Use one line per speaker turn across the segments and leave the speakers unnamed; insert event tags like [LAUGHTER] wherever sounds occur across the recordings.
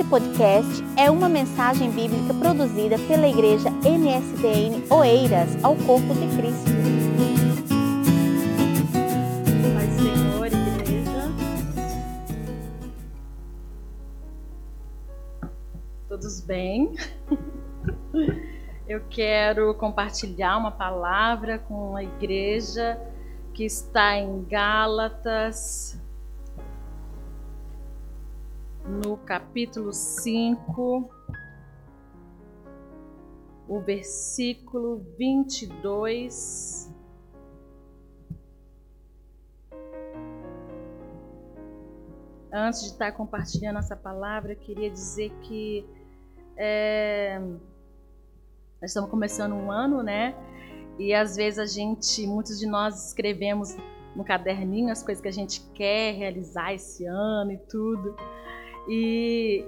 Esse podcast é uma mensagem bíblica produzida pela igreja MSDN Oeiras ao Corpo de Cristo.
Pai Senhor, igreja. Todos bem? Eu quero compartilhar uma palavra com a igreja que está em Gálatas, no capítulo 5, o versículo 22. Antes de estar compartilhando essa palavra, eu queria dizer que é, nós estamos começando um ano, né? E às vezes a gente, muitos de nós escrevemos no caderninho as coisas que a gente quer realizar esse ano e tudo. E,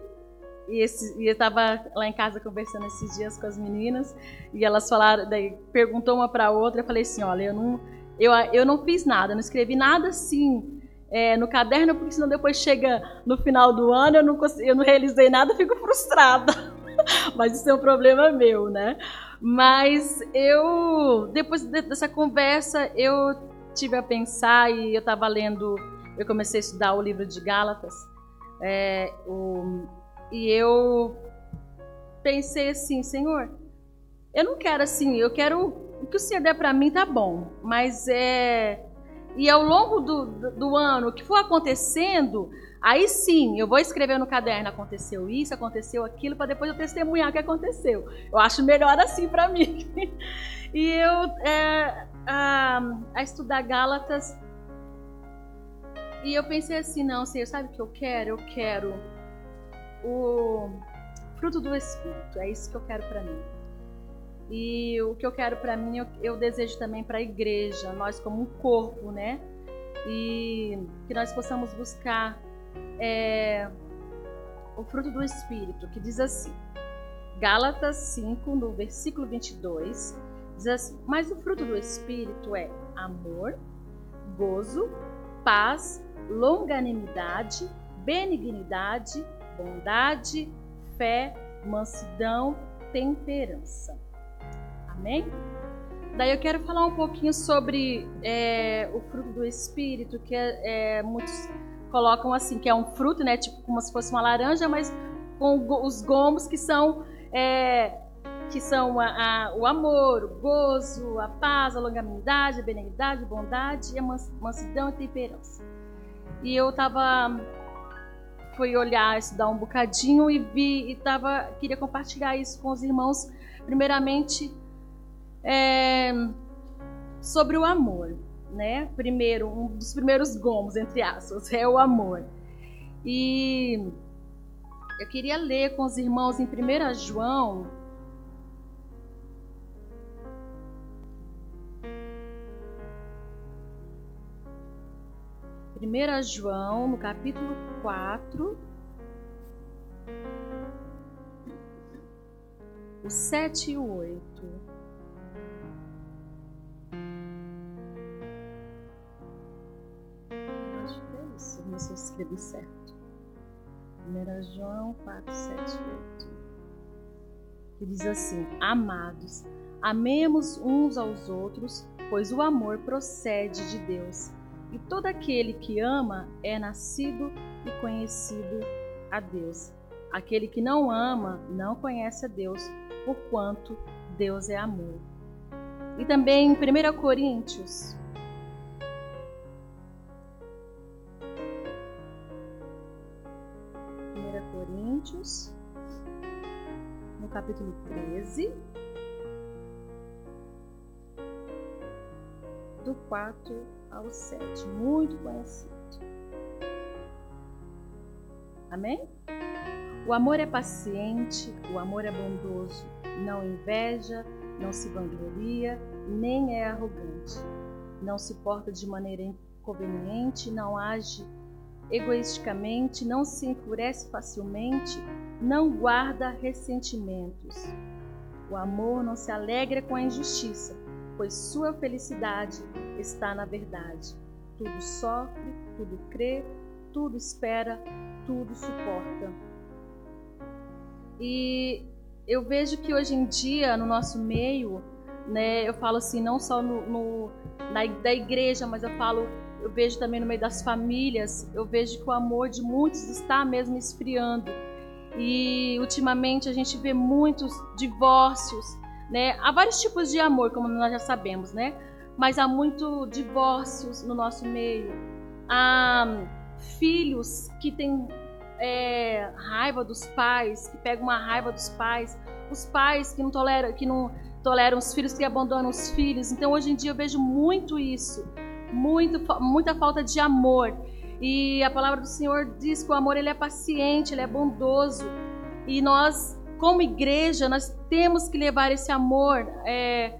e, esse, e eu estava lá em casa conversando esses dias com as meninas e elas falaram, daí perguntou uma para outra, eu falei assim, olha, eu não, eu, eu não fiz nada, não escrevi nada assim é, no caderno, porque senão depois chega no final do ano eu não, eu não realizei nada, fico frustrada. [LAUGHS] Mas isso é um problema meu, né? Mas eu, depois dessa conversa, eu tive a pensar e eu estava lendo, eu comecei a estudar o livro de Gálatas, é, o, e eu pensei assim, Senhor, eu não quero assim, eu quero o que o Senhor der para mim tá bom, mas é e ao longo do, do, do ano, o que for acontecendo, Aí sim, eu vou escrever no caderno, aconteceu isso, aconteceu aquilo, para depois eu testemunhar o que aconteceu. Eu acho melhor assim para mim. [LAUGHS] e eu, é, a, a, estudar Gálatas, e eu pensei assim, não, Senhor, sabe o que eu quero? Eu quero o fruto do Espírito, é isso que eu quero para mim. E o que eu quero para mim, eu, eu desejo também para a igreja, nós como um corpo, né? E que nós possamos buscar é, o fruto do Espírito, que diz assim, Gálatas 5, no versículo 22, diz assim: Mas o fruto do Espírito é amor, gozo, paz, longanimidade, benignidade, bondade, fé, mansidão, temperança. Amém? Daí eu quero falar um pouquinho sobre é, o fruto do Espírito, que é, é muitos colocam assim, que é um fruto, né? Tipo como se fosse uma laranja, mas com os gomos que são é, que são a, a, o amor, o gozo, a paz, a longanimidade, a benignidade, a bondade, a mansidão e a temperança. E eu tava fui olhar, estudar um bocadinho e vi e tava queria compartilhar isso com os irmãos, primeiramente é, sobre o amor né? Primeiro, um dos primeiros gomos, entre aspas, é o amor. E eu queria ler com os irmãos em 1 João. Primeira João, no capítulo 4, o 7 e o 8. se eu escrevi certo. 1 João 4, 7, 8. Que diz assim: Amados, amemos uns aos outros, pois o amor procede de Deus. E todo aquele que ama é nascido e conhecido a Deus. Aquele que não ama não conhece a Deus, porquanto Deus é amor. E também em 1 Coríntios 1 Coríntios, no capítulo 13, 4 ao 7. Muito conhecido. Amém? O amor é paciente, o amor é bondoso, não inveja, não se vangloria, nem é arrogante, não se porta de maneira inconveniente, não age egoisticamente, não se enfurece facilmente, não guarda ressentimentos. O amor não se alegra com a injustiça, pois sua felicidade está na verdade. Tudo sofre, tudo crê, tudo espera, tudo suporta. E eu vejo que hoje em dia, no nosso meio, né, eu falo assim, não só no, no na, da igreja, mas eu falo, eu vejo também no meio das famílias, eu vejo que o amor de muitos está mesmo esfriando. E ultimamente a gente vê muitos divórcios, né? Há vários tipos de amor, como nós já sabemos, né? Mas há muito divórcios no nosso meio. Há filhos que têm é, raiva dos pais, que pegam uma raiva dos pais, os pais que não toleram, que não toleram os filhos, que abandonam os filhos. Então hoje em dia eu vejo muito isso, muito, muita falta de amor. E a palavra do Senhor diz que o amor ele é paciente, ele é bondoso. E nós, como igreja, nós temos que levar esse amor é,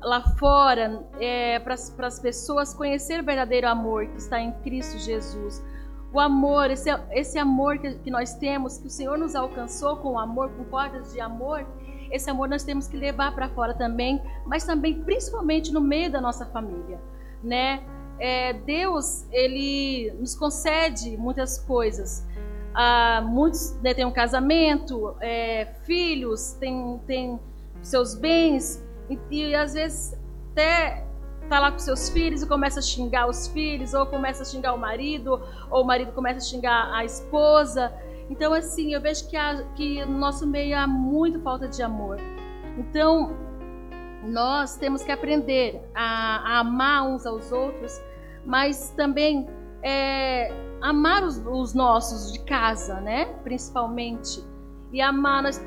lá fora é, para as pessoas conhecer o verdadeiro amor que está em Cristo Jesus. O amor, esse, esse amor que, que nós temos, que o Senhor nos alcançou com amor, com portas de amor, esse amor nós temos que levar para fora também, mas também principalmente no meio da nossa família, né? É, Deus ele nos concede muitas coisas. Ah, muitos né, têm um casamento, é, filhos, têm, seus bens e, e às vezes até tá lá com seus filhos e começa a xingar os filhos, ou começa a xingar o marido, ou o marido começa a xingar a esposa. Então, assim, eu vejo que, há, que no nosso meio há muito falta de amor. Então, nós temos que aprender a, a amar uns aos outros, mas também é, amar os, os, nossos de casa, né? Principalmente. E amar, nós,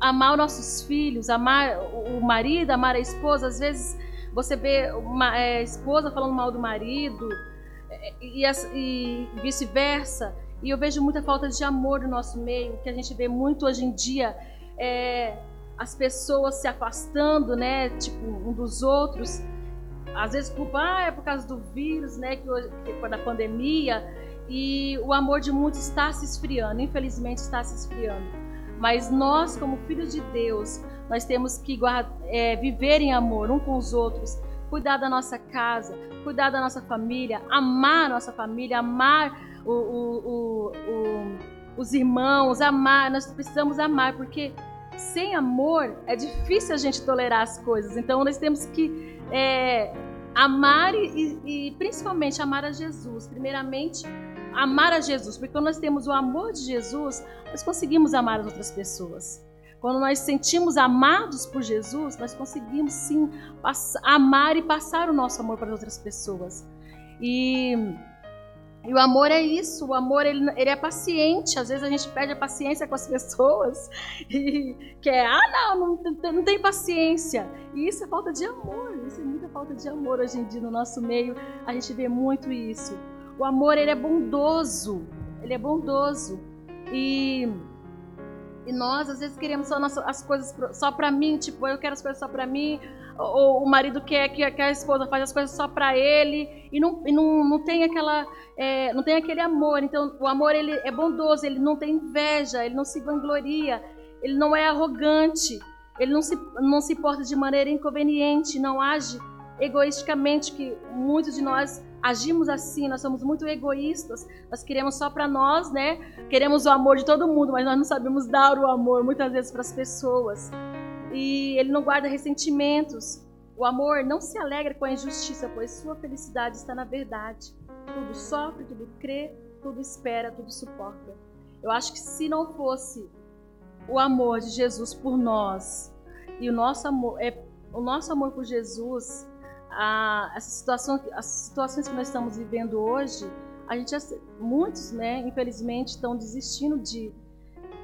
amar os nossos filhos, amar o marido, amar a esposa. Às vezes você vê uma é, esposa falando mal do marido é, e, e vice-versa. E eu vejo muita falta de amor no nosso meio, que a gente vê muito hoje em dia é, as pessoas se afastando, né, tipo, um dos outros. Às vezes culpa, ah, é por causa do vírus, né, que, hoje, que da pandemia, e o amor de muitos está se esfriando, infelizmente está se esfriando. Mas nós, como filhos de Deus, nós temos que guardar, é, viver em amor um com os outros, cuidar da nossa casa, cuidar da nossa família, amar a nossa família, amar o, o, o, os irmãos, amar. Nós precisamos amar, porque sem amor é difícil a gente tolerar as coisas. Então nós temos que é, amar e, e, principalmente amar a Jesus. Primeiramente, amar a Jesus, porque quando nós temos o amor de Jesus, nós conseguimos amar as outras pessoas. Quando nós sentimos amados por Jesus, nós conseguimos sim amar e passar o nosso amor para as outras pessoas. E e o amor é isso, o amor ele, ele é paciente. Às vezes a gente perde a paciência com as [LAUGHS] pessoas e quer, ah, não, não, não tem paciência. E isso é falta de amor, isso é muita falta de amor hoje em dia no nosso meio. A gente vê muito isso. O amor ele é bondoso, ele é bondoso. E e nós, às vezes, queremos só as coisas só para mim, tipo, eu quero as coisas só para mim, ou o marido quer que, a esposa faça as coisas só para ele, e não, e não, não tem aquela, é, não tem aquele amor. Então, o amor ele é bondoso, ele não tem inveja, ele não se vangloria, ele não é arrogante, ele não se, não se porta de maneira inconveniente, não age egoisticamente, que muitos de nós agimos assim, nós somos muito egoístas, nós queremos só para nós, né? Queremos o amor de todo mundo, mas nós não sabemos dar o amor muitas vezes para as pessoas. E ele não guarda ressentimentos. O amor não se alegra com a injustiça, pois sua felicidade está na verdade. Tudo sofre, tudo crê, tudo espera, tudo suporta. Eu acho que se não fosse o amor de Jesus por nós e o nosso amor é o nosso amor por Jesus a, essa situação, as situações que nós estamos vivendo hoje, a gente muitos, né, infelizmente, estão desistindo de,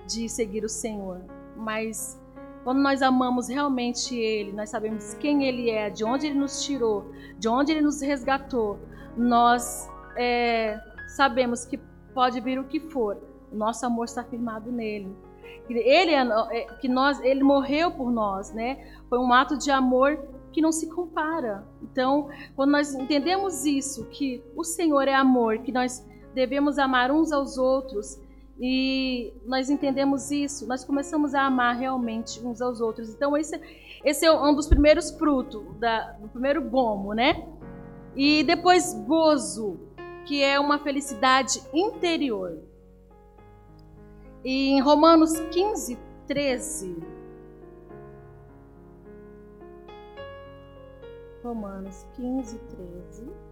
de seguir o Senhor. Mas quando nós amamos realmente Ele, nós sabemos quem Ele é, de onde Ele nos tirou, de onde Ele nos resgatou, nós é, sabemos que pode vir o que for, o nosso amor está firmado nele. Ele é, é, que nós, ele morreu por nós, né? Foi um ato de amor que não se compara. Então, quando nós entendemos isso, que o Senhor é amor, que nós devemos amar uns aos outros, e nós entendemos isso, nós começamos a amar realmente uns aos outros. Então, esse, esse é um dos primeiros frutos, da, do primeiro gomo, né? E depois, gozo, que é uma felicidade interior. E em Romanos 15, 13. Romanos 15, 13.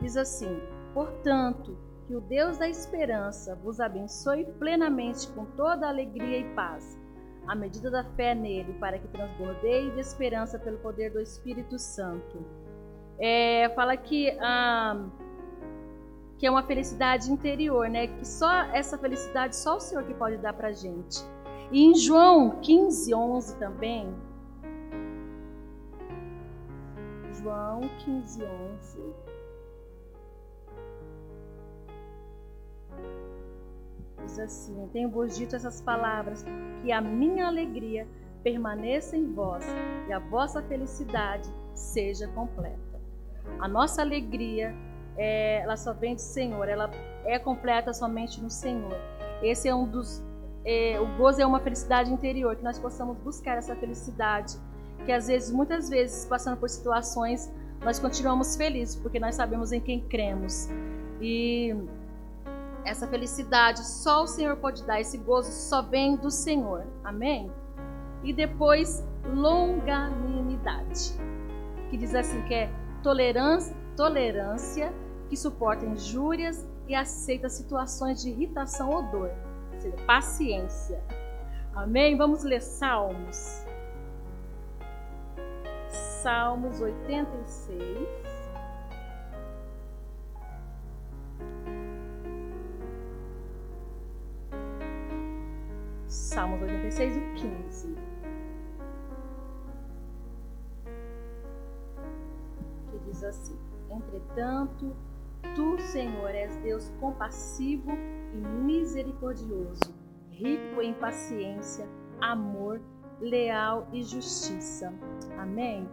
Diz assim: Portanto, que o Deus da esperança vos abençoe plenamente com toda alegria e paz, à medida da fé nele, para que transbordeie de esperança pelo poder do Espírito Santo. É, fala que, ah, que é uma felicidade interior, né? Que só essa felicidade só o Senhor que pode dar para gente. E em João 15, 11 também. João 15, 11. Diz assim: Tenho-vos dito essas palavras, que a minha alegria permaneça em vós e a vossa felicidade seja completa. A nossa alegria, é, ela só vem do Senhor, ela é completa somente no Senhor. Esse é um dos. É, o gozo é uma felicidade interior, que nós possamos buscar essa felicidade, que às vezes, muitas vezes, passando por situações, nós continuamos felizes, porque nós sabemos em quem cremos. E essa felicidade só o Senhor pode dar, esse gozo só vem do Senhor. Amém? E depois, longanimidade, que diz assim que é tolerância, tolerância que suporta injúrias e aceita situações de irritação ou dor. Ou seja, paciência. Amém? Vamos ler Salmos. Salmos 86. Salmos 86, o 15. Que diz assim: Entretanto, tu, Senhor, és Deus compassivo e misericordioso, rico em paciência, amor, leal e justiça. Amém?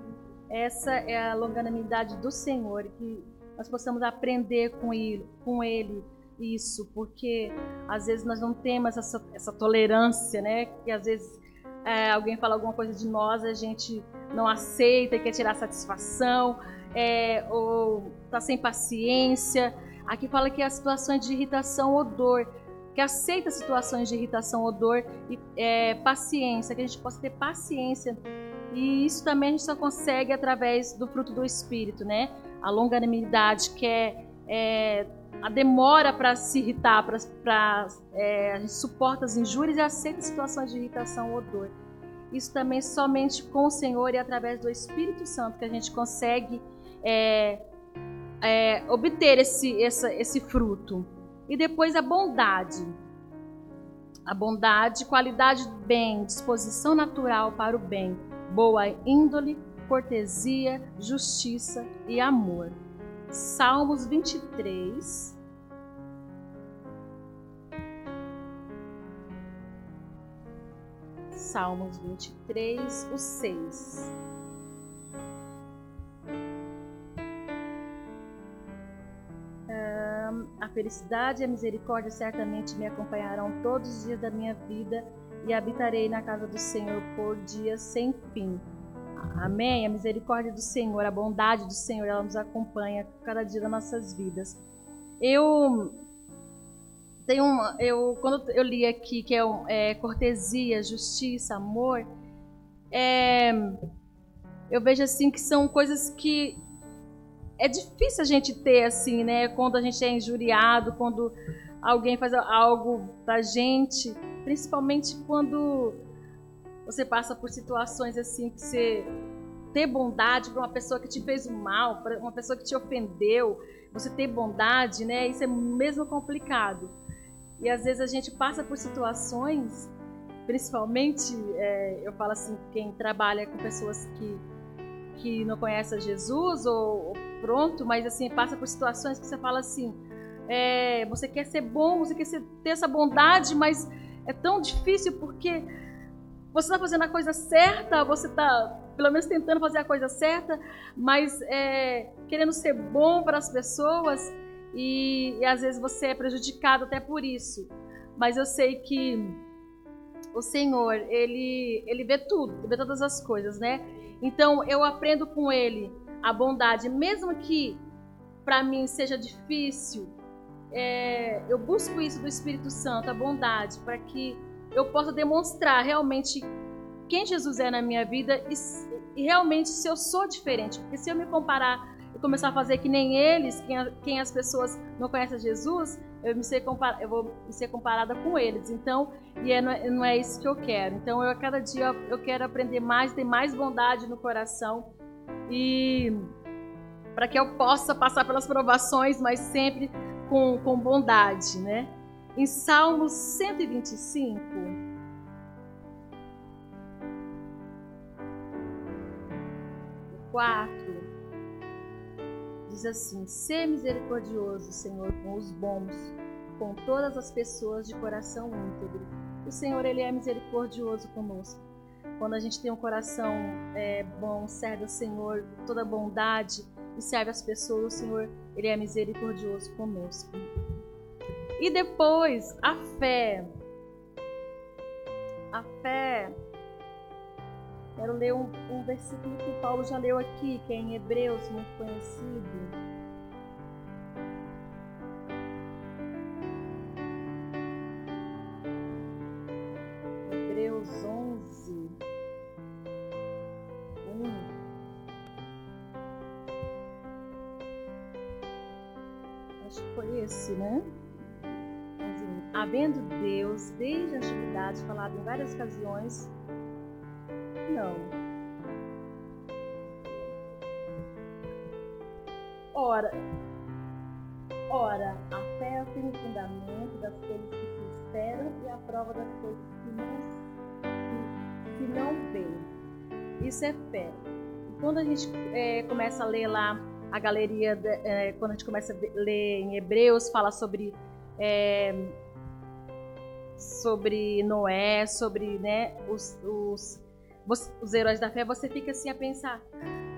Essa é a longanimidade do Senhor, que nós possamos aprender com ele, com ele isso, porque às vezes nós não temos essa, essa tolerância, né? Que às vezes é, alguém fala alguma coisa de nós, a gente não aceita e quer tirar satisfação, é, ou está sem paciência. Aqui fala que as situações de irritação ou dor, que aceita situações de irritação ou dor e é, paciência, que a gente possa ter paciência. E isso também a gente só consegue através do fruto do Espírito, né? A longanimidade, que é, é a demora para se irritar, para é, a as injúrias e aceita situações de irritação ou dor. Isso também somente com o Senhor e através do Espírito Santo que a gente consegue é, é, obter esse, essa, esse fruto. E depois a bondade. A bondade, qualidade do bem, disposição natural para o bem, boa índole, cortesia, justiça e amor. Salmos 23. Salmos 23, o 6. a felicidade e a misericórdia certamente me acompanharão todos os dias da minha vida e habitarei na casa do Senhor por dias sem fim. Amém? A misericórdia do Senhor, a bondade do Senhor, ela nos acompanha cada dia das nossas vidas. Eu tenho uma, eu quando eu li aqui que é, é cortesia, justiça, amor, é, eu vejo assim que são coisas que é difícil a gente ter assim, né? Quando a gente é injuriado, quando alguém faz algo pra gente, principalmente quando você passa por situações assim que você ter bondade para uma pessoa que te fez o mal, para uma pessoa que te ofendeu, você ter bondade, né? Isso é mesmo complicado. E às vezes a gente passa por situações, principalmente, é, eu falo assim, quem trabalha com pessoas que que não conhecem Jesus ou, ou pronto, mas assim passa por situações que você fala assim, é, você quer ser bom, você quer ser, ter essa bondade, mas é tão difícil porque você está fazendo a coisa certa, você está pelo menos tentando fazer a coisa certa, mas é, querendo ser bom para as pessoas e, e às vezes você é prejudicado até por isso. Mas eu sei que o Senhor, ele, ele vê tudo, ele vê todas as coisas, né? Então eu aprendo com ele a bondade, mesmo que para mim seja difícil é, eu busco isso do Espírito Santo, a bondade, para que eu possa demonstrar realmente quem Jesus é na minha vida e, e, realmente se eu sou diferente. Porque se eu me comparar e começar a fazer que nem eles, quem, quem as pessoas não conhecem Jesus, eu, me ser eu vou ser comparada com eles. Então, e é, não, é, não é isso que eu quero. Então, eu a cada dia eu quero aprender mais, ter mais bondade no coração e para que eu possa passar pelas provações, mas sempre com, com bondade, né? Em Salmos 125, quatro, diz assim: Ser misericordioso, Senhor, com os bons, com todas as pessoas de coração íntegro. O Senhor, Ele é misericordioso conosco. Quando a gente tem um coração é, bom, serve ao Senhor, toda bondade e serve as pessoas, o Senhor, Ele é misericordioso conosco. E depois, a fé. A fé. Quero ler um, um versículo que Paulo já leu aqui, que é em Hebreus, muito conhecido. Várias não. Ora, ora, a fé tem o fundamento das coisas que se esperam e a prova das coisas que não, que, não vê. Isso é fé. E quando a gente é, começa a ler lá a galeria, de, é, quando a gente começa a ler em Hebreus, fala sobre é, sobre Noé, sobre né, os, os, os heróis da fé, você fica assim a pensar: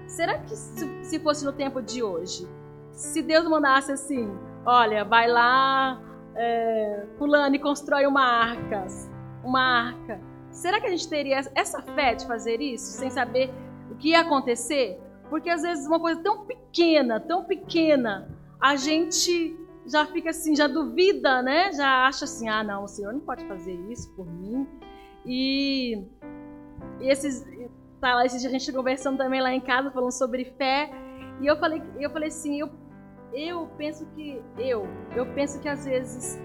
será que se, se fosse no tempo de hoje, se Deus mandasse assim, olha, vai lá, é, e constrói uma arca, uma arca, será que a gente teria essa fé de fazer isso sem saber o que ia acontecer? Porque às vezes uma coisa tão pequena, tão pequena, a gente já fica assim, já duvida, né? Já acha assim, ah, não, o Senhor não pode fazer isso por mim. E, e esses, tá lá, esses a gente conversando também lá em casa, falando sobre fé. E eu falei, eu falei assim, eu, eu penso que, eu, eu penso que às vezes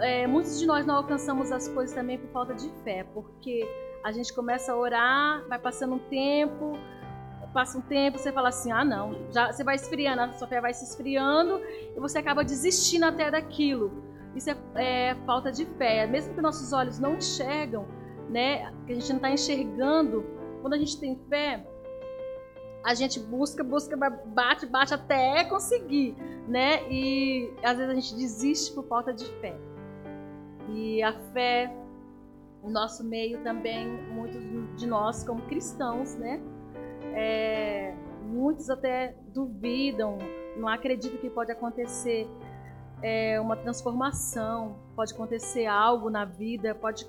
é, muitos de nós não alcançamos as coisas também por falta de fé, porque a gente começa a orar, vai passando um tempo, passa um tempo, você fala assim: ah, não, já você vai esfriando, a sua fé vai se esfriando e você acaba desistindo até daquilo. Isso é, é falta de fé. Mesmo que nossos olhos não enxergam, né, que a gente não está enxergando, quando a gente tem fé, a gente busca, busca, bate, bate até conseguir, né? E às vezes a gente desiste por falta de fé. E a fé, no nosso meio também, muitos de nós como cristãos, né? É, muitos até duvidam, não acreditam que pode acontecer é, uma transformação, pode acontecer algo na vida, pode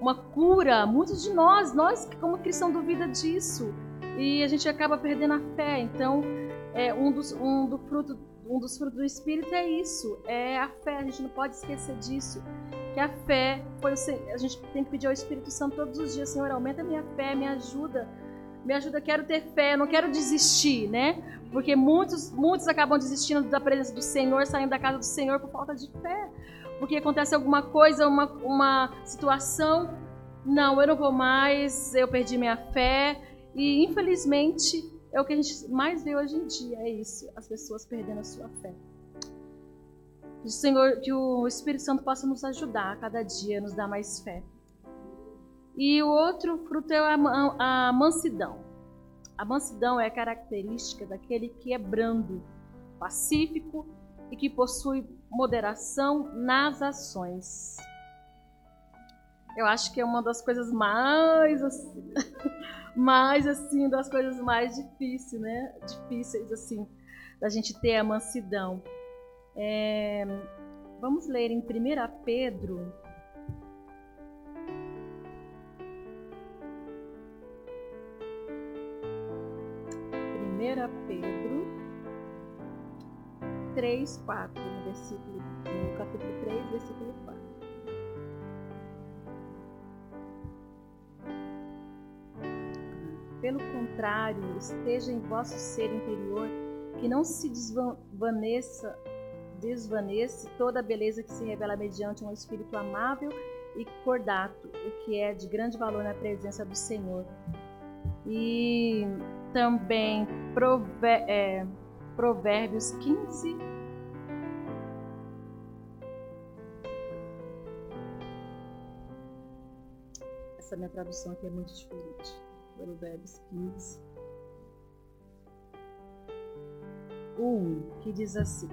uma cura. Muitos de nós, nós como cristãos duvida disso e a gente acaba perdendo a fé. Então, é, um dos um do fruto um dos frutos do Espírito é isso, é a fé. A gente não pode esquecer disso. Que a fé foi a gente tem que pedir ao Espírito Santo todos os dias, Senhor, aumenta a minha fé, me ajuda me ajuda, quero ter fé, não quero desistir, né? Porque muitos, muitos acabam desistindo da presença do Senhor, saindo da casa do Senhor por falta de fé. Porque acontece alguma coisa, uma, uma situação, não, eu não vou mais, eu perdi minha fé. E infelizmente é o que a gente mais vê hoje em dia, é isso, as pessoas perdendo a sua fé. Que o Senhor, que o Espírito Santo possa nos ajudar a cada dia, nos dar mais fé. E o outro fruto é a, a mansidão. A mansidão é característica daquele que é brando, pacífico e que possui moderação nas ações. Eu acho que é uma das coisas mais assim, [LAUGHS] mais assim, das coisas mais difíceis, né? Difíceis assim da gente ter a mansidão. É, vamos ler em 1 Pedro Pedro 3, 4, no, versículo, no capítulo 3, versículo 4. Pelo contrário, esteja em vosso ser interior, que não se desvaneça, desvanece toda a beleza que se revela mediante um espírito amável e cordato, o que é de grande valor na presença do Senhor. E também é, Provérbios 15. Essa minha tradução aqui é muito diferente. Provérbios 15. 1, que diz assim: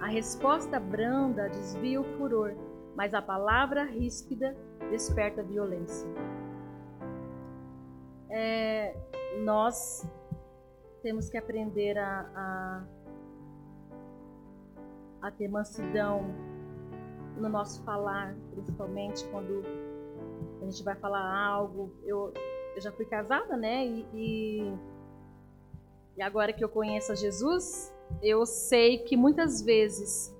A resposta branda desvia o furor, mas a palavra ríspida desperta violência. É, nós temos que aprender a, a, a ter mansidão no nosso falar, principalmente quando a gente vai falar algo. Eu, eu já fui casada, né? E, e, e agora que eu conheço a Jesus, eu sei que muitas vezes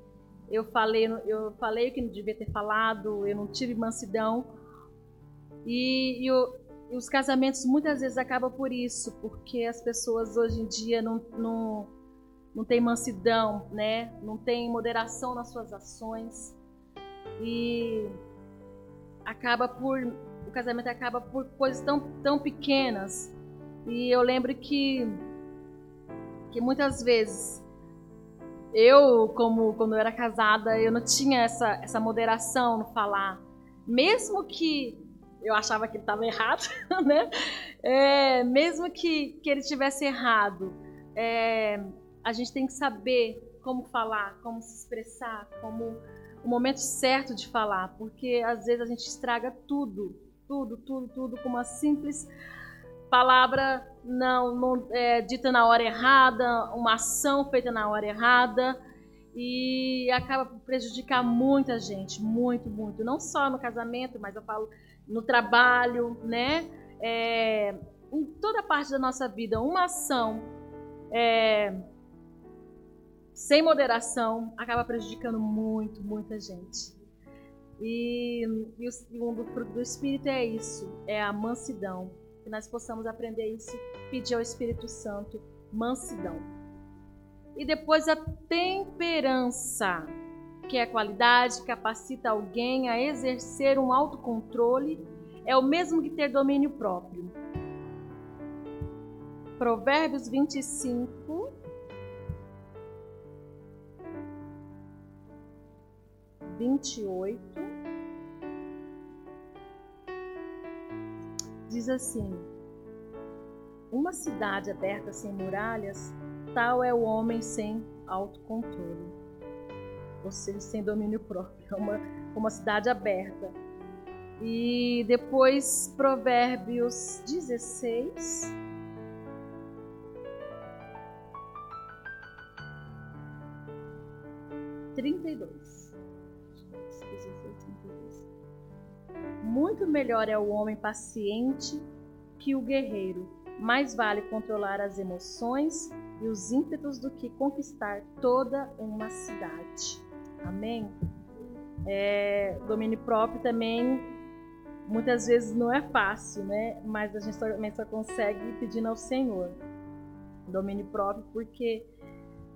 eu falei, eu falei o que não devia ter falado, eu não tive mansidão. E, e, eu, e, os casamentos muitas vezes acabam por isso, porque as pessoas hoje em dia não, não, não têm mansidão, né? não têm moderação nas suas ações. E acaba por. O casamento acaba por coisas tão, tão pequenas. E eu lembro que, que muitas vezes eu, como quando eu era casada, eu não tinha essa, essa moderação no falar. Mesmo que eu achava que ele estava errado, [LAUGHS] né? É, mesmo que, que ele tivesse errado, é, a gente tem que saber como falar, como se expressar, como o momento certo de falar, porque às vezes a gente estraga tudo, tudo, tudo, tudo com uma simples palavra não, não é, dita na hora errada, uma ação feita na hora errada e acaba prejudicar muita gente, muito, muito. Não só no casamento, mas eu falo no trabalho, né? É, em toda parte da nossa vida, uma ação é, sem moderação acaba prejudicando muito, muita gente. E, e o segundo fruto do Espírito é isso, é a mansidão que nós possamos aprender isso, pedir ao Espírito Santo mansidão. E depois a temperança, que é a qualidade capacita alguém a exercer um autocontrole, é o mesmo que ter domínio próprio. Provérbios 25, vinte e oito. diz assim: Uma cidade aberta sem muralhas, tal é o homem sem autocontrole, seja, sem domínio próprio, é uma, uma cidade aberta. E depois, Provérbios 16. Trinta e dois. Muito melhor é o homem paciente que o guerreiro. Mais vale controlar as emoções e os ímpetos do que conquistar toda uma cidade. Amém? É, domínio próprio também muitas vezes não é fácil, né? Mas a gente também só consegue pedindo ao Senhor domínio próprio, porque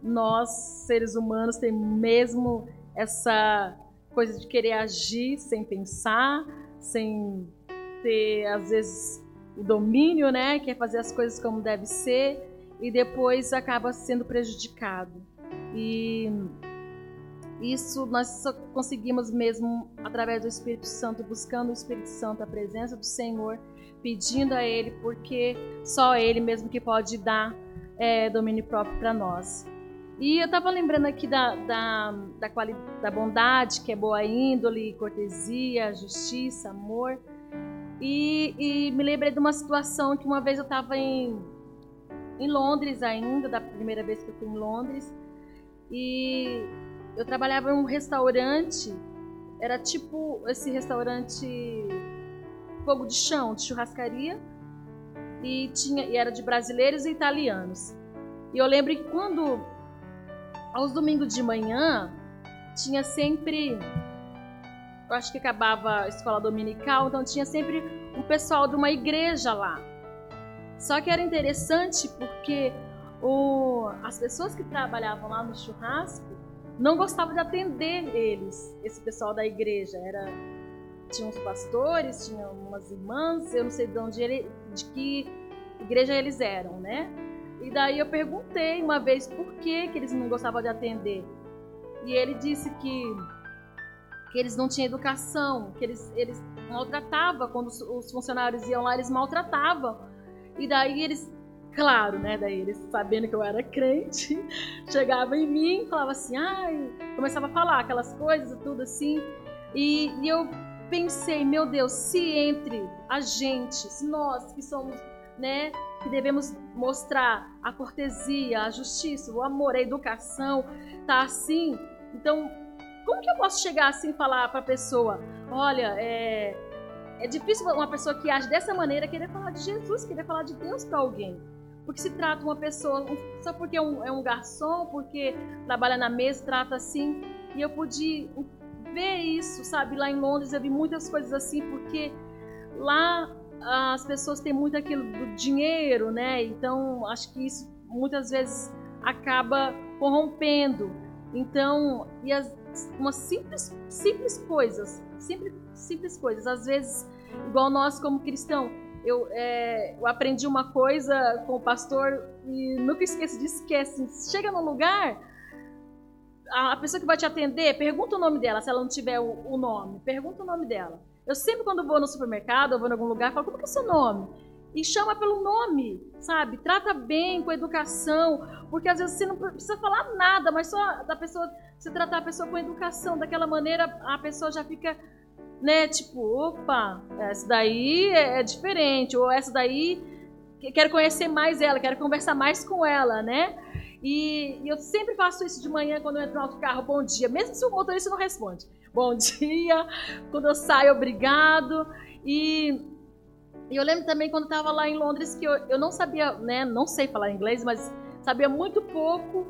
nós, seres humanos, temos mesmo essa coisa de querer agir sem pensar, sem ter, às vezes, o domínio, né? Quer fazer as coisas como deve ser e depois acaba sendo prejudicado. E isso nós só conseguimos mesmo através do Espírito Santo, buscando o Espírito Santo, a presença do Senhor, pedindo a Ele, porque só Ele mesmo que pode dar é, domínio próprio para nós. E eu estava lembrando aqui da, da, da, da bondade, que é boa índole, cortesia, justiça, amor. E, e, me lembrei de uma situação que uma vez eu estava em, em Londres ainda, da primeira vez que eu fui em Londres. E eu trabalhava em um restaurante, era tipo esse restaurante fogo de chão, de churrascaria. E, tinha, e era de brasileiros e italianos. E eu lembro que quando aos domingos de manhã, tinha sempre. Eu acho que acabava a escola dominical, então tinha sempre um pessoal de uma igreja lá. Só que era interessante porque o, as pessoas que trabalhavam lá no churrasco não gostavam de atender eles, esse pessoal da igreja. Era tinha uns pastores, tinha umas irmãs, eu não sei de onde ele, de que igreja eles eram, né? E daí eu perguntei uma vez por que, que eles não gostavam de atender. E ele disse que, que eles não tinham educação, que eles, eles maltratavam, quando os funcionários iam lá, eles maltratavam. E daí eles, claro, né? Daí eles, sabendo que eu era crente, [LAUGHS] chegava em mim falava assim, ai, começava a falar aquelas coisas e tudo assim. E, e eu pensei, meu Deus, se entre a gente, se nós que somos, né, que devemos mostrar a cortesia, a justiça, o amor, a educação, tá assim, então como que eu posso chegar assim e falar para a pessoa, olha, é, é difícil uma pessoa que age dessa maneira querer falar de Jesus, querer falar de Deus para alguém. Porque se trata uma pessoa, só porque é um, é um garçom, porque trabalha na mesa, trata assim. E eu pude ver isso, sabe? Lá em Londres eu vi muitas coisas assim, porque lá as pessoas têm muito aquilo do dinheiro, né? Então acho que isso muitas vezes acaba corrompendo. Então, e as, umas simples, simples coisas, simples, simples coisas. Às vezes, igual nós como cristão, eu, é, eu aprendi uma coisa com o pastor e nunca esqueço disso, que é assim, chega num lugar, a pessoa que vai te atender, pergunta o nome dela, se ela não tiver o, o nome. Pergunta o nome dela. Eu sempre, quando vou no supermercado, ou vou em algum lugar, falo, como que é seu nome? E chama pelo nome, sabe? Trata bem, com educação, porque às vezes você não precisa falar nada, mas só da pessoa, você tratar a pessoa com educação, daquela maneira a pessoa já fica, né, tipo, opa, essa daí é, é diferente, ou essa daí quero conhecer mais ela, quero conversar mais com ela, né? E, e, eu sempre faço isso de manhã quando eu entro no outro carro, bom dia, mesmo se o motorista não responde. [LAUGHS] Bom dia, quando eu saio, obrigado. E, e eu lembro também quando estava lá em Londres que eu, eu não sabia, né, não sei falar inglês, mas sabia muito pouco.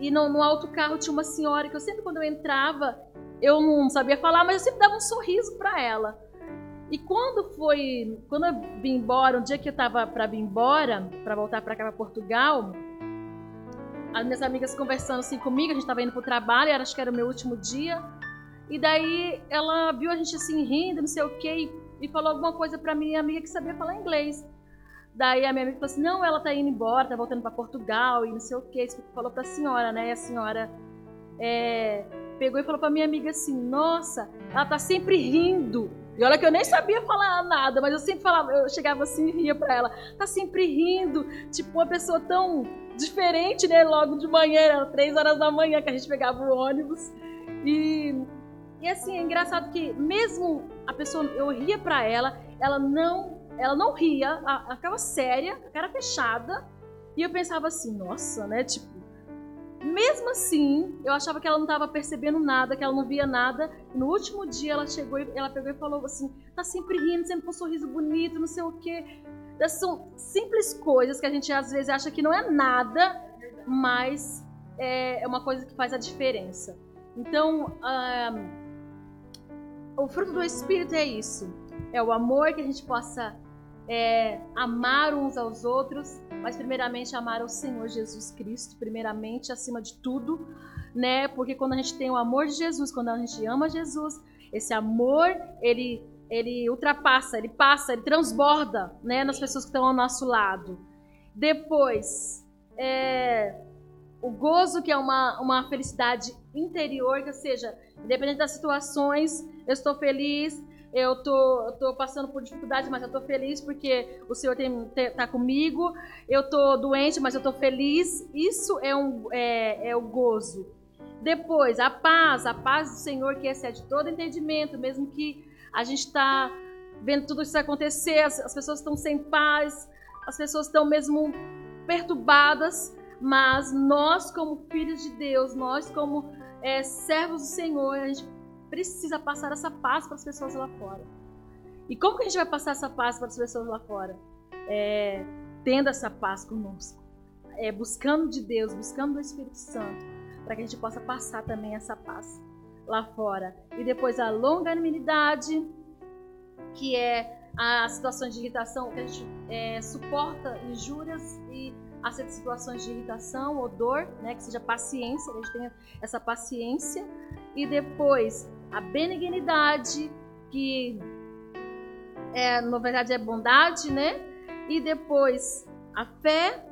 E no, no tinha uma senhora que eu sempre quando eu entrava, eu não sabia falar, mas eu sempre dava um sorriso para ela. E quando foi, quando eu vim embora, um dia que eu estava para vir embora, para voltar para cá para Portugal, as minhas amigas conversando assim comigo, a gente estava indo pro trabalho, era, acho que era o meu último dia. E daí ela viu a gente assim rindo, não sei o quê, e, falou alguma coisa para minha amiga que sabia falar inglês. Daí a minha amiga falou assim: "Não, ela tá indo embora, tá voltando para Portugal e não sei o quê". Falou para a senhora, né? E a senhora é, pegou e falou para minha amiga assim: "Nossa, ela tá sempre rindo". E olha que eu nem sabia falar nada, mas eu sempre falava, eu chegava assim e ria para ela. Tá sempre rindo, tipo uma pessoa tão diferente, né? Logo de manhã, era três horas da manhã que a gente pegava o ônibus. E, e assim, é engraçado que mesmo a pessoa, eu ria pra ela, ela não, ela não ria, ela ficava séria, cara fechada. E eu pensava assim, nossa, né? Tipo, mesmo assim, eu achava que ela não estava percebendo nada, que ela não via nada. No último dia, ela chegou e ela pegou e falou assim: tá sempre rindo, sempre com um sorriso bonito, não sei o quê. São simples coisas que a gente às vezes acha que não é nada, mas é, é uma coisa que faz a diferença. Então, o fruto do Espírito é isso: é o amor que a gente possa é, amar uns aos outros, mas primeiramente amar ao Senhor Jesus Cristo, primeiramente acima de tudo, né? Porque quando a gente tem o amor de Jesus, quando a gente ama Jesus, esse amor ele ele ultrapassa, ele passa, ele transborda né, nas pessoas que estão ao nosso lado. Depois, é, o gozo, que é uma, uma felicidade interior, que seja, independente das situações, eu estou feliz, eu tô, tô passando por dificuldades, mas eu estou feliz porque o Senhor está comigo, eu estou doente, mas eu estou feliz. Isso é, um, é, é o gozo. Depois, a paz, a paz do Senhor que excede todo entendimento, mesmo que a gente está vendo tudo isso acontecer, as, as pessoas estão sem paz, as pessoas estão mesmo perturbadas, mas nós, como filhos de Deus, nós, como é, servos do Senhor, a gente precisa passar essa paz para as pessoas lá fora. E como que a gente vai passar essa paz para as pessoas lá fora? É, tendo essa paz conosco. é, buscando de Deus, buscando do Espírito Santo, para que a gente possa passar também essa paz lá fora. E depois a longanimidade, que é as situações de irritação, que a gente é, suporta injúrias e aceita situações de irritação ou dor, né, que seja paciência, que a gente tenha essa paciência. E depois a benignidade, que é, na verdade é bondade, né? E depois a fé,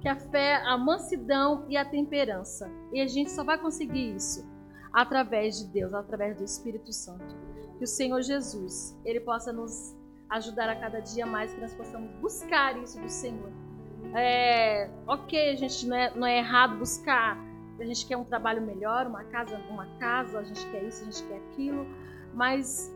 que a fé, a mansidão e a temperança. E a gente só vai conseguir isso através de Deus, através do Espírito Santo. Que o Senhor Jesus, ele possa nos ajudar a cada dia mais, que nós possamos buscar isso do Senhor. É, ok, a gente não é, não é errado buscar, a gente quer um trabalho melhor, uma casa, uma casa, a gente quer isso, a gente quer aquilo, mas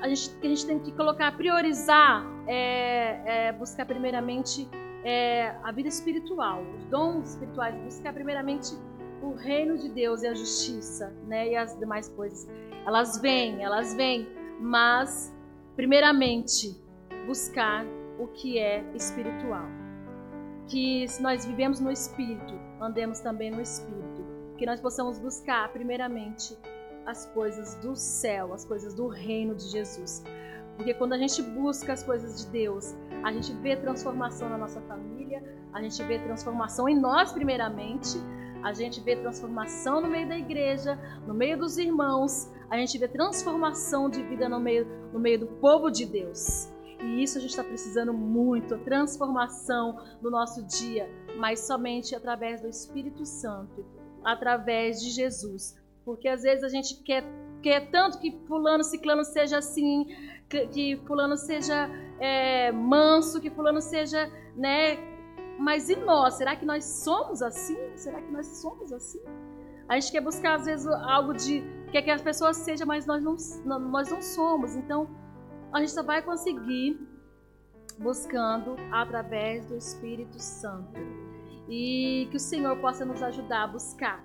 a gente, a gente tem que colocar, priorizar, é, é, buscar primeiramente é, a vida espiritual, os dons espirituais, buscar primeiramente o reino de Deus e a justiça, né, e as demais coisas. Elas vêm, elas vêm, mas primeiramente buscar o que é espiritual. Que se nós vivemos no espírito, andemos também no espírito, que nós possamos buscar primeiramente as coisas do céu, as coisas do reino de Jesus. Porque quando a gente busca as coisas de Deus, a gente vê transformação na nossa família, a gente vê transformação em nós primeiramente, a gente vê transformação no meio da igreja, no meio dos irmãos, a gente vê transformação de vida no meio, no meio do povo de Deus. E isso a gente está precisando muito, transformação no nosso dia, mas somente através do Espírito Santo, através de Jesus. Porque às vezes a gente quer, quer tanto que fulano, ciclano seja assim, que, que fulano seja é, manso, que fulano seja, né? Mas e nós? Será que nós somos assim? Será que nós somos assim? A gente quer buscar às vezes algo de quer que as pessoas sejam, mas nós não, nós não somos. Então a gente só vai conseguir buscando através do Espírito Santo. E que o Senhor possa nos ajudar a buscar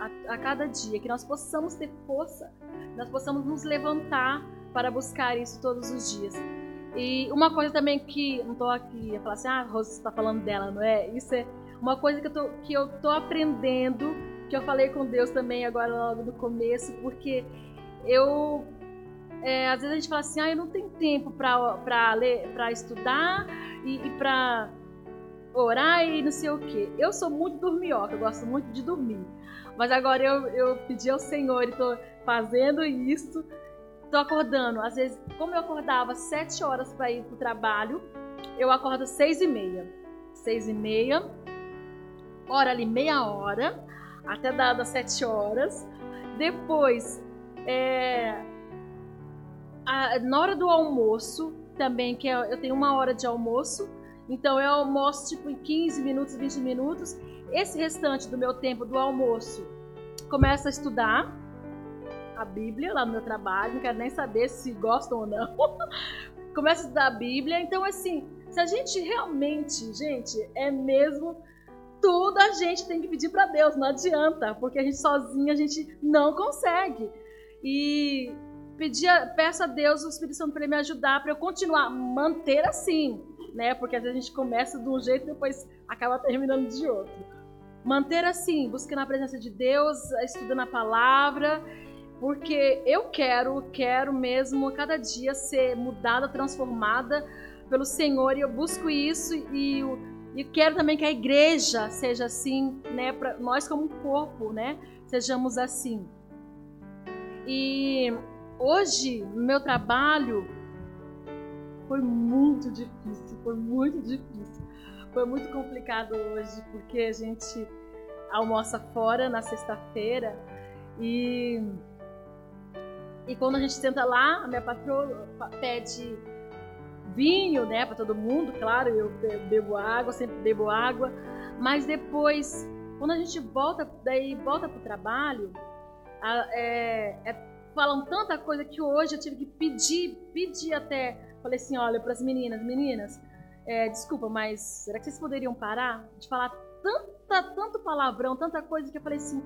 a, a cada dia, que nós possamos ter força, nós possamos nos levantar para buscar isso todos os dias. E uma coisa também que, não estou aqui a falar assim, ah, Rosa está falando dela, não é? Isso é uma coisa que eu, tô aprendendo, que eu falei com Deus também agora logo no começo, porque eu é, às vezes a gente fala assim, ah, eu não tenho tempo para ler, para estudar e, e para orar e não sei o que. Eu sou muito dormioca, eu gosto muito de dormir. Mas agora eu, eu pedi ao Senhor e estou fazendo isso. Estou acordando. Às vezes, como eu acordava sete horas para ir para o trabalho, eu acordo seis e meia. Seis e meia, hora ali meia hora, até das sete horas. Depois, é, a, na hora do almoço, também, que é, eu tenho uma hora de almoço, então eu almoço tipo em 15 minutos, 20 minutos, esse restante do meu tempo do almoço, começo a estudar a Bíblia lá no meu trabalho, não quero nem saber se gostam ou não. [LAUGHS] começo a estudar a Bíblia. Então, assim, se a gente realmente, gente, é mesmo tudo a gente tem que pedir para Deus, não adianta, porque a gente sozinha a gente não consegue. E pedir, peço a Deus, o Espírito Santo para me ajudar para eu continuar. Manter assim, né? Porque às vezes a gente começa de um jeito e depois acaba terminando de outro. Manter assim, buscando a presença de Deus, estudando a palavra, porque eu quero, quero mesmo cada dia ser mudada, transformada pelo Senhor. E eu busco isso e, e quero também que a igreja seja assim, né, para nós como um corpo, né, sejamos assim. E hoje, no meu trabalho, foi muito difícil, foi muito difícil. Foi muito complicado hoje, porque a gente almoça fora na sexta-feira e e quando a gente senta lá, a minha patroa pede vinho, né, para todo mundo, claro, eu bebo água, sempre bebo água, mas depois, quando a gente volta, daí volta pro trabalho, é, é, falam tanta coisa que hoje eu tive que pedir, pedir até, falei assim, olha, para as meninas, meninas, é, desculpa, mas será que vocês poderiam parar de falar tanta, tanto palavrão, tanta coisa que eu falei assim,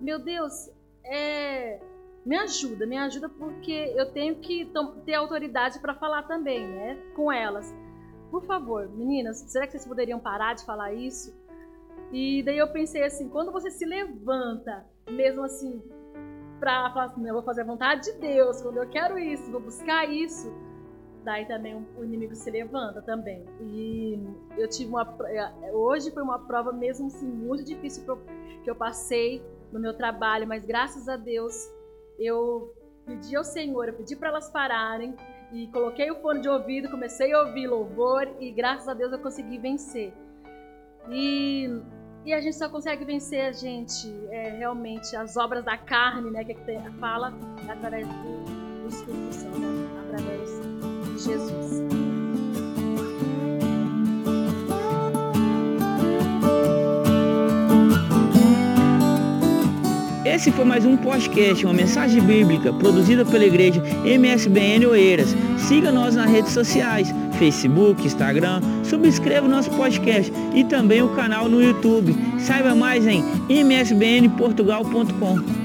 meu Deus, é, me ajuda, me ajuda porque eu tenho que ter autoridade para falar também, né, com elas. por favor, meninas, será que vocês poderiam parar de falar isso? E daí eu pensei assim, quando você se levanta, mesmo assim, pra falar assim, eu vou fazer a vontade de Deus, quando eu quero isso, vou buscar isso, daí também o inimigo se levanta também. E eu tive uma é, hoje foi uma prova mesmo assim muito difícil que eu passei no meu trabalho, mas graças a Deus eu pedi ao Senhor, eu pedi para elas pararem e coloquei o fone de ouvido, comecei a ouvir louvor e graças a Deus eu consegui vencer. E, e a gente só consegue vencer gente é, realmente as obras da carne, né, que, é que fala através do, Espírito Santo, através de Jesus.
Esse foi mais um podcast, uma mensagem bíblica produzida pela igreja MSBN Oeiras. Siga nós nas redes sociais, Facebook, Instagram, subscreva o nosso podcast e também o canal no YouTube. Saiba mais em msbnportugal.com.